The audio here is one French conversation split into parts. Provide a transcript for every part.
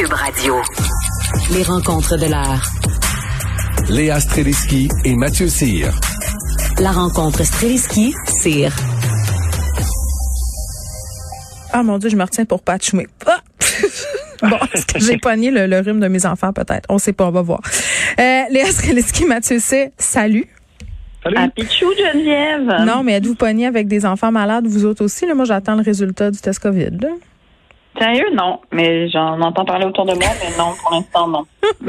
Cube Radio. Les rencontres de l'art. Léa Streliski et Mathieu Cyr. La rencontre Streliski-Cyr. Ah mon Dieu, je me retiens pour pas. Ah! bon, est-ce que j'ai pogné le, le, rhume de mes enfants peut-être? On sait pas, on va voir. Euh, Léa Streliski, Mathieu C, salut. Salut. À Pichou, Geneviève. Non, mais êtes-vous pogné avec des enfants malades, vous autres aussi? Là, moi, j'attends le résultat du test COVID. Là. Sérieux, non. Mais j'en entends parler autour de moi, mais non, pour l'instant, non.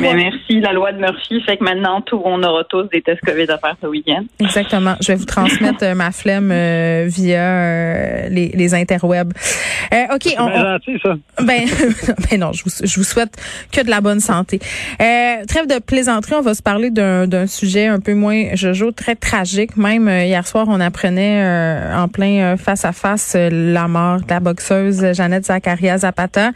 mais merci. La loi de Murphy fait que maintenant, tout, on aura tous des tests COVID à faire ce week-end. Exactement. Je vais vous transmettre euh, ma flemme euh, via euh, les, les interwebs. Euh, OK. On, gentil, ça. Ben, ben non, je vous, je vous souhaite que de la bonne santé. trêve de plaisanterie, on va se parler d'un sujet un peu moins, je joue, très tragique. Même hier soir, on apprenait en plein face à face la mort de la boxeuse Jeannette Zakaria Zapata,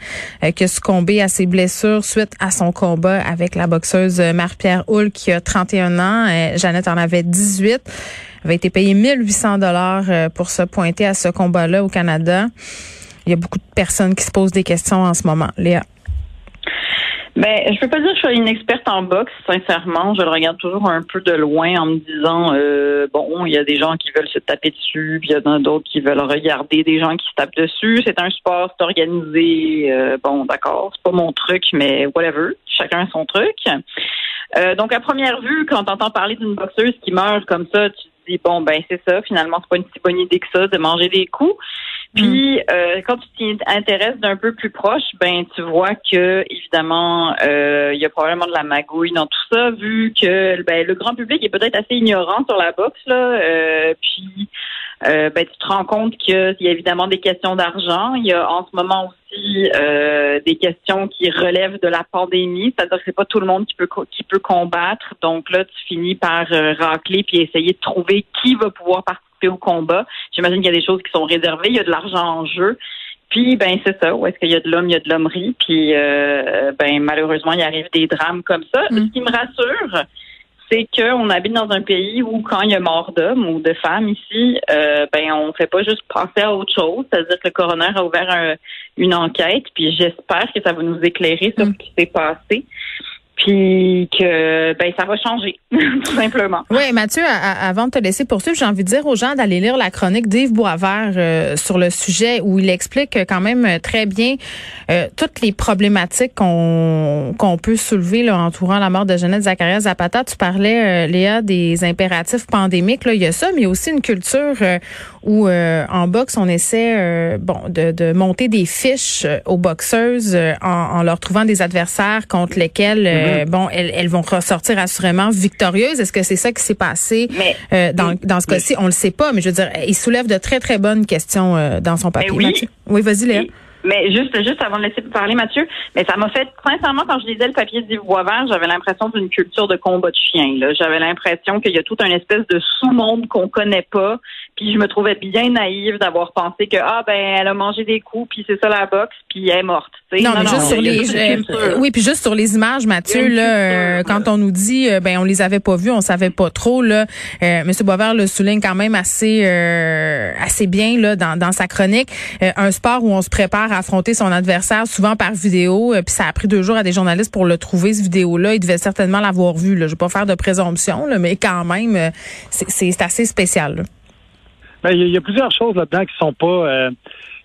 qui a succombé à ses blessures suite à son combat avec la boxeuse Marie-Pierre Hull, qui a 31 ans. Jeannette en avait 18 avait été payée 1800 dollars pour se pointer à ce combat-là au Canada. Il y a beaucoup de personnes qui se posent des questions en ce moment. Léa. Ben, je peux pas dire que je suis une experte en boxe, sincèrement. Je le regarde toujours un peu de loin en me disant euh, bon, il y a des gens qui veulent se taper dessus, puis il y en a d'autres qui veulent regarder des gens qui se tapent dessus. C'est un sport, c'est organisé. Euh, bon, d'accord, c'est pas mon truc, mais whatever. Chacun son truc. Euh, donc, à première vue, quand tu entends parler d'une boxeuse qui meurt comme ça, tu te dis bon, ben c'est ça. Finalement, c'est pas une si bonne idée que ça de manger des coups. Puis euh, quand tu t'y intéresses d'un peu plus proche, ben tu vois que évidemment euh, il y a probablement de la magouille dans tout ça, vu que ben, le grand public est peut-être assez ignorant sur la boxe là. Euh, puis ben tu te rends compte qu'il y a évidemment des questions d'argent. Il y a en ce moment aussi des questions qui relèvent de la pandémie, c'est-à-dire que c'est pas tout le monde qui peut qui peut combattre. Donc là, tu finis par racler puis essayer de trouver qui va pouvoir participer au combat. J'imagine qu'il y a des choses qui sont réservées, il y a de l'argent en jeu. Puis ben c'est ça, où est-ce qu'il y a de l'homme, il y a de l'hommerie, puis euh, ben malheureusement il arrive des drames comme ça. Mm. Ce qui me rassure, c'est qu'on habite dans un pays où quand il y a mort d'hommes ou de femmes ici, euh, ben on fait pas juste penser à autre chose. C'est-à-dire que le coroner a ouvert une enquête, puis j'espère que ça va nous éclairer sur mm. ce qui s'est passé puis que ben ça va changer tout simplement. Oui, Mathieu, avant de te laisser poursuivre, j'ai envie de dire aux gens d'aller lire la chronique d'Yves Boisvert euh, sur le sujet où il explique quand même très bien euh, toutes les problématiques qu'on qu'on peut soulever là, entourant la mort de Jeannette Zacharias Zapata. Tu parlais, euh, Léa, des impératifs pandémiques. Là, il y a ça, mais il y a aussi une culture où en boxe, on essaie bon de, de, monter des fiches aux boxeuses en, en, leur trouvant des adversaires contre lesquels euh, bon, elles, vont ressortir assurément victorieuses. Est-ce que c'est ça qui s'est passé euh, dans, dans ce cas-ci? On le sait pas, mais je veux dire, il soulève de très, très bonnes questions euh, dans son papier. Oui, oui vas-y, Léa. Mais juste, juste avant de laisser parler Mathieu, mais ça m'a fait, sincèrement, quand je lisais le papier d'Yves Boisvert, j'avais l'impression d'une culture de combat de chien. J'avais l'impression qu'il y a tout un espèce de sous-monde qu'on connaît pas. Puis je me trouvais bien naïve d'avoir pensé que ah ben elle a mangé des coups, puis c'est ça la boxe, puis elle est morte. Non, mais juste sur les, oui, puis juste sur les images, Mathieu, là, euh, quand on nous dit, euh, ben on les avait pas vues, on savait pas trop là. Euh, Monsieur Boisvert le souligne quand même assez, assez bien là dans, dans sa chronique. un sport où on se prépare à affronter son adversaire, souvent par vidéo. puis ça a pris deux jours à des journalistes pour le trouver ce vidéo-là. Il devait certainement l'avoir vu. Là. Je vais pas faire de présomption, là, mais quand même, c'est assez spécial. Là. Ben, il y, a plusieurs choses là-dedans qui sont pas euh,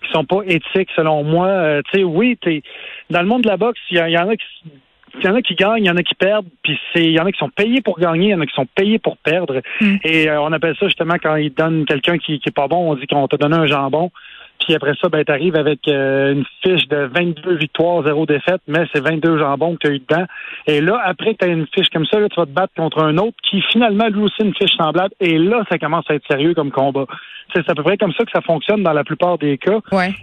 qui sont pas éthiques selon moi. Euh, tu sais, oui, es, dans le monde de la boxe, il y, en a qui il y en a qui gagnent, il y en a qui perdent, puis c'est il y en a qui sont payés pour gagner, il y en a qui sont payés pour perdre. Mm. Et euh, on appelle ça justement quand ils donnent quelqu'un qui, qui est pas bon, on dit qu'on t'a donné un jambon. Puis après ça, ben, tu arrives avec une fiche de 22 victoires, 0 défaites, mais c'est 22 jambons que tu as eu dedans. Et là, après que tu as une fiche comme ça, là, tu vas te battre contre un autre qui finalement lui aussi une fiche semblable. Et là, ça commence à être sérieux comme combat. C'est à peu près comme ça que ça fonctionne dans la plupart des cas.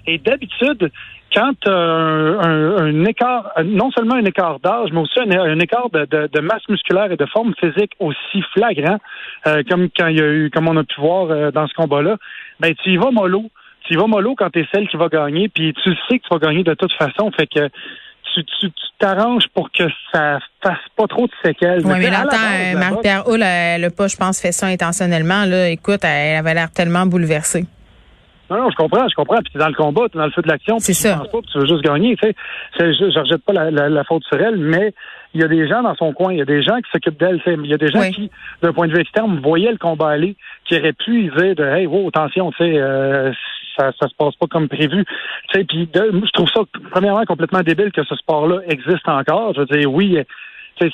Et d'habitude, quand un, un, écart, non seulement un écart d'âge, mais aussi un, écart de, de, masse musculaire et de forme physique aussi flagrant, euh, comme quand il y a eu, comme on a pu voir euh, dans ce combat-là, ben tu y vas mollo. Tu y vas mollo quand tu es celle qui va gagner, puis tu sais que tu vas gagner de toute façon. Fait que tu t'arranges pour que ça fasse pas trop de séquelles. Oui, mais là, attends, Marie-Pierre Hull, elle, pas, je pense, fait ça intentionnellement. Là. Écoute, elle avait l'air tellement bouleversée. Non, non, je comprends, je comprends. Puis t'es dans le combat, t'es dans le feu de l'action. C'est ça. Tu, pas, tu veux juste gagner. Tu sais, je, je rejette pas la, la, faute sur elle, mais il y a des gens dans son coin, il y a des gens qui s'occupent d'elle. Il y a des gens qui, d'un point de vue externe, voyaient le combat aller, qui auraient pu dire de Hey, wow, attention, tu sais, euh, ça, ça se passe pas comme prévu. Tu sais, puis je trouve ça premièrement complètement débile que ce sport-là existe encore. Je veux dire, oui,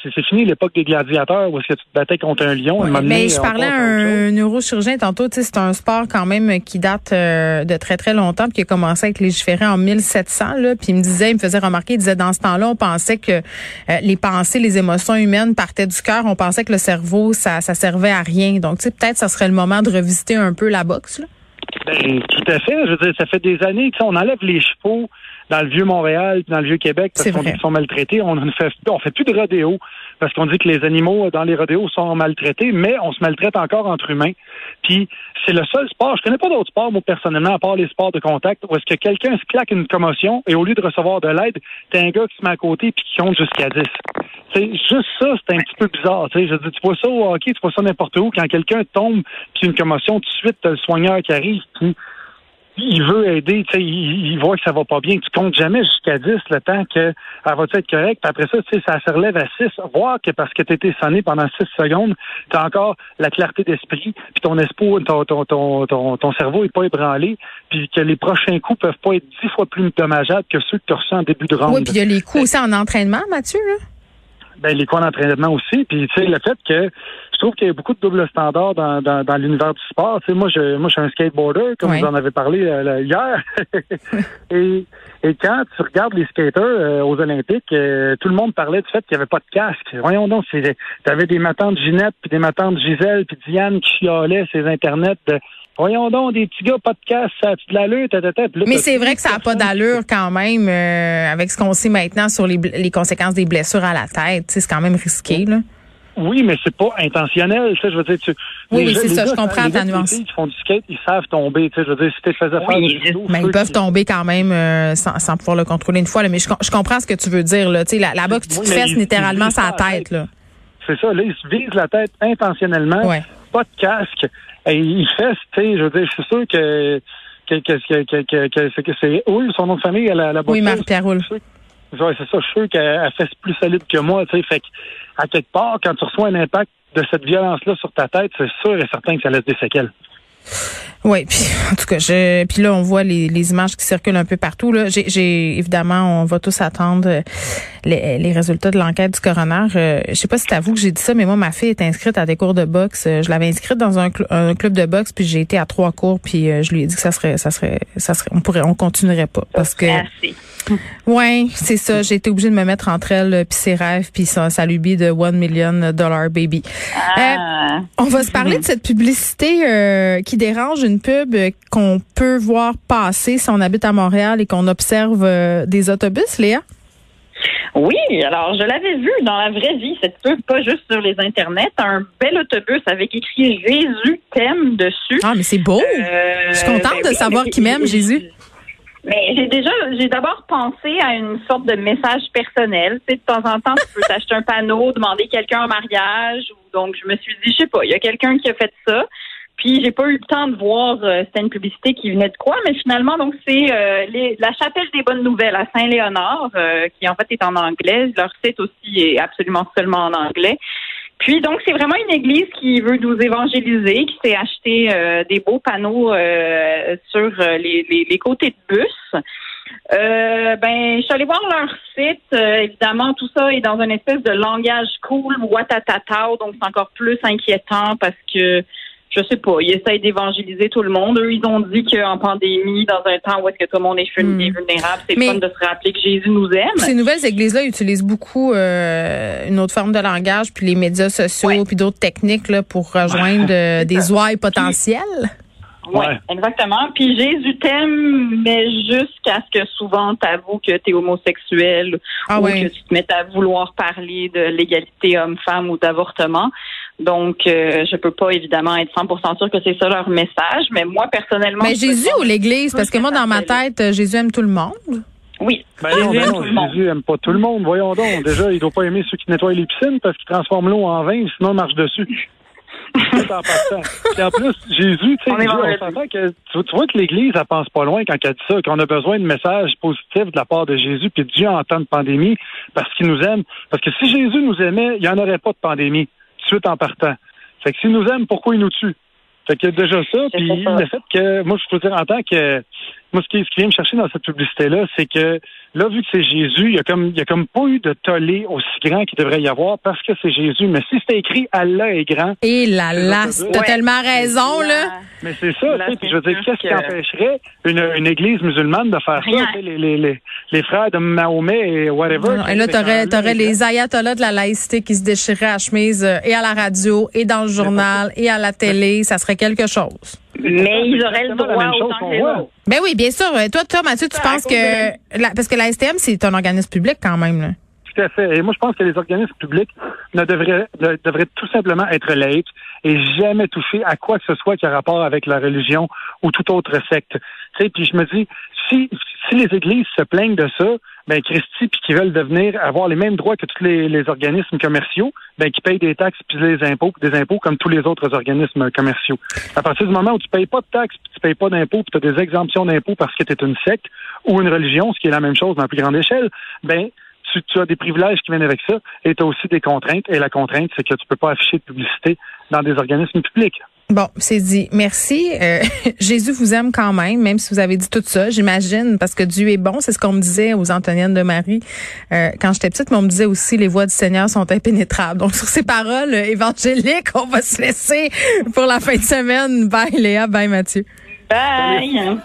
c'est fini l'époque des gladiateurs où est-ce que tu te battais contre un lion. mais je parlais à un neurochirurgien tantôt. C'est un sport quand même qui date euh, de très très longtemps, puis qui a commencé à être légiféré en 1700. Là, puis il me disait, il me faisait remarquer, il disait dans ce temps-là, on pensait que euh, les pensées, les émotions humaines partaient du cœur. On pensait que le cerveau, ça, ça servait à rien. Donc, peut-être ça serait le moment de revisiter un peu la boxe. Là. Ben, tout à fait. Je veux dire, ça fait des années que on enlève les chevaux dans le vieux Montréal, dans le vieux Québec, parce qu'on dit qu'ils sont maltraités. On ne fait, on fait plus de rodéo parce qu'on dit que les animaux dans les rodéos sont maltraités, mais on se maltraite encore entre humains. Puis c'est le seul sport. Je connais pas d'autres sports, moi personnellement, à part les sports de contact, où est-ce que quelqu'un se claque une commotion et au lieu de recevoir de l'aide, t'as un gars qui se met à côté puis qui compte jusqu'à 10. C'est juste ça, c'est un petit peu bizarre. sais. Je dis, tu vois ça au hockey, tu vois ça n'importe où. Quand quelqu'un tombe puis une commotion, tout de suite, t'as le soigneur qui arrive puis il veut aider, tu sais, il, voit que ça va pas bien, tu comptes jamais jusqu'à 10 le temps qu'elle va être correcte. Puis après ça, tu sais, ça se relève à 6. Voir que parce que tu été sonné pendant 6 secondes, tu as encore la clarté d'esprit, puis ton espoir, ton, ton, ton, ton, ton cerveau est pas ébranlé, puis que les prochains coups peuvent pas être dix fois plus dommageables que ceux que tu as reçus en début de ronde. Oui, puis il y a les coups aussi en entraînement, Mathieu, là? Ben, les coins d'entraînement aussi. Puis, tu sais, le fait que je trouve qu'il y a beaucoup de double standards dans, dans, dans l'univers du sport. Tu sais, moi, je, moi, je suis un skateboarder, comme vous en avez parlé euh, hier. et, et quand tu regardes les skaters euh, aux Olympiques, euh, tout le monde parlait du fait qu'il n'y avait pas de casque. Voyons donc, tu avais des matins de Ginette, puis des matins de Gisèle, puis Diane qui chialaient ces internets de Voyons donc, des petits gars, pas de casse, ça a de l'allure, Mais c'est vrai que ça n'a pas d'allure quand même, euh, avec ce qu'on sait maintenant sur les, les, conséquences des blessures à la tête. C'est quand même risqué, là. Oui, mais c'est pas intentionnel. Ça, je veux dire, tu, oui, c'est ça, je comprends ta nuance. Les qui font du skate, ils savent tomber. Tu sais, je veux dire, si tu faisais faire du judo, Mais ils peuvent tomber quand même euh, sans, sans, pouvoir le contrôler une fois. Là, mais je, je, comprends ce que tu veux dire. Là. Tu sais, la, la boxe, tu te fesses littéralement sa tête. Là. C'est ça. Là, ils se visent la tête intentionnellement. Pas de casque. Et ils fessent, tu sais, je veux dire, c'est sûr que que, que, que, c'est Oul, son nom de famille, elle a la Oui, Marc-Pierre Oul. Ouais, c'est ça, je suis sûr qu'elle fait plus solide que moi, tu sais. Fait à quelque part, quand tu reçois un impact de cette violence-là sur ta tête, c'est sûr et certain que ça laisse des séquelles. Oui, puis en tout cas, je, puis là on voit les, les, images qui circulent un peu partout. Là, j'ai, évidemment, on va tous attendre euh, les, les résultats de l'enquête du coroner. Euh, je sais pas si c'est à vous que j'ai dit ça, mais moi ma fille est inscrite à des cours de boxe. Euh, je l'avais inscrite dans un, un, club de boxe, puis j'ai été à trois cours, puis je lui ai dit que ça serait, ça serait, ça serait, on pourrait, on continuerait pas parce que. Ouais, c'est ça. J'ai été obligée de me mettre entre elle euh, puis ses rêves puis sa, sa lubie de One Million Dollar Baby. Ah. Euh, on va se parler de cette publicité euh, qui dérange une pub qu'on peut voir passer si on habite à Montréal et qu'on observe des autobus, Léa? Oui, alors je l'avais vu dans la vraie vie, cette pub, pas juste sur les internets, un bel autobus avec écrit Jésus t'aime dessus. Ah, mais c'est beau. je suis contente ben de savoir qui m'aime, Jésus. Mais j'ai déjà, j'ai d'abord pensé à une sorte de message personnel. Tu sais, de temps en temps, tu peux t'acheter un panneau, demander quelqu'un en mariage. Ou, donc, je me suis dit, je sais pas, il y a quelqu'un qui a fait ça. Puis j'ai pas eu le temps de voir euh, c'était une publicité qui venait de quoi, mais finalement donc c'est euh, la chapelle des bonnes nouvelles à Saint-Léonard euh, qui en fait est en anglais. Leur site aussi est absolument seulement en anglais. Puis donc c'est vraiment une église qui veut nous évangéliser, qui s'est acheté euh, des beaux panneaux euh, sur euh, les, les, côtés de bus. Euh, ben, je suis allée voir leur site. évidemment, tout ça est dans une espèce de langage cool, watatata, donc c'est encore plus inquiétant parce que je sais pas, ils essayent d'évangéliser tout le monde. Eux, ils ont dit qu'en pandémie, dans un temps où est-ce que tout le monde est hmm. vulnérable, c'est fun de se rappeler que Jésus nous aime. Ces nouvelles églises-là utilisent beaucoup euh, une autre forme de langage, puis les médias sociaux, puis d'autres techniques là, pour rejoindre euh, des ouailles potentielles. Oui, ouais. exactement. Puis Jésus t'aime, mais jusqu'à ce que souvent tu avoues que tu es homosexuel ah ou que tu te mettes à vouloir parler de l'égalité homme-femme ou d'avortement. Donc, euh, je peux pas évidemment être 100% sûr que c'est ça leur message, mais moi personnellement. Mais Jésus ou l'Église, parce que moi dans ma tête, Jésus aime tout le monde. Oui. Ben non, ben non, Jésus aime pas tout le monde. Voyons donc. Déjà, il doit pas aimer ceux qui nettoient les piscines parce qu'ils transforment l'eau en vin, sinon il marche dessus. Tout en passant. Puis en plus, Jésus, tu sais, que tu, vois que l'Église, elle pense pas loin quand elle dit ça, qu'on a besoin de messages positifs de la part de Jésus, puis Dieu en temps de pandémie, parce qu'il nous aime. Parce que si Jésus nous aimait, il n'y en aurait pas de pandémie, de suite en partant. Fait que s'il nous aime, pourquoi il nous tue? Fait que déjà ça, puis le fait que, moi, je peux dire en tant que, moi, ce qui, ce qui vient me chercher dans cette publicité-là, c'est que, là, vu que c'est Jésus, il y a comme, il y a comme pas eu de tollé aussi grand qu'il devrait y avoir parce que c'est Jésus. Mais si c'était écrit Allah est grand, Et là là, t'as Ouais. tellement raison, là. mais c'est ça, Là, tu sais, puis je veux dire, qu'est-ce qui que- empêcherait une, une église musulmane de faire Rien. ça? Les, les, les, les frères de Mahomet et whatever. Non, et là, t'aurais, t'aurais les ayatollahs de la laïcité qui se déchiraient à chemise euh, et à la radio, et dans le journal, et à la télé. Ça serait quelque chose. Mais ils auraient le droit même chose autant que les. Ben oui, bien sûr. Euh, Toi, toi, Mathieu, tu penses que... la- parce que la STM, c'est un organisme public quand même, là. Tout à fait. Et moi, je pense que les organismes publics ne devraient, de- devraient tout simplement être laïcs et jamais toucher à quoi que ce soit qui a rapport avec la religion ou toute autre secte. Tu sais, puis je me dis, si, si les églises se plaignent de ça, ben Christy, puis qui veulent devenir avoir les mêmes droits que tous les, les organismes commerciaux, ben qui payent des taxes puis des impôts, des impôts comme tous les autres organismes commerciaux. À partir du moment où tu payes pas de taxes, puis tu payes pas d'impôts, puis tu as des exemptions d'impôts parce que tu es une secte ou une religion, ce qui est la même chose dans la plus grande échelle, ben tu, tu as des privilèges qui viennent avec ça et tu as aussi des contraintes. Et la contrainte, c'est que tu peux pas afficher de publicité dans des organismes publics. Bon, c'est dit. Merci. Euh, Jésus vous aime quand même, même si vous avez dit tout ça, j'imagine, parce que Dieu est bon. C'est ce qu'on me disait aux Antoniennes de Marie euh, quand j'étais petite, mais on me disait aussi les voies du Seigneur sont impénétrables. Donc, sur ces paroles évangéliques, on va se laisser pour la fin de semaine. Bye Léa, bye Mathieu. Bye!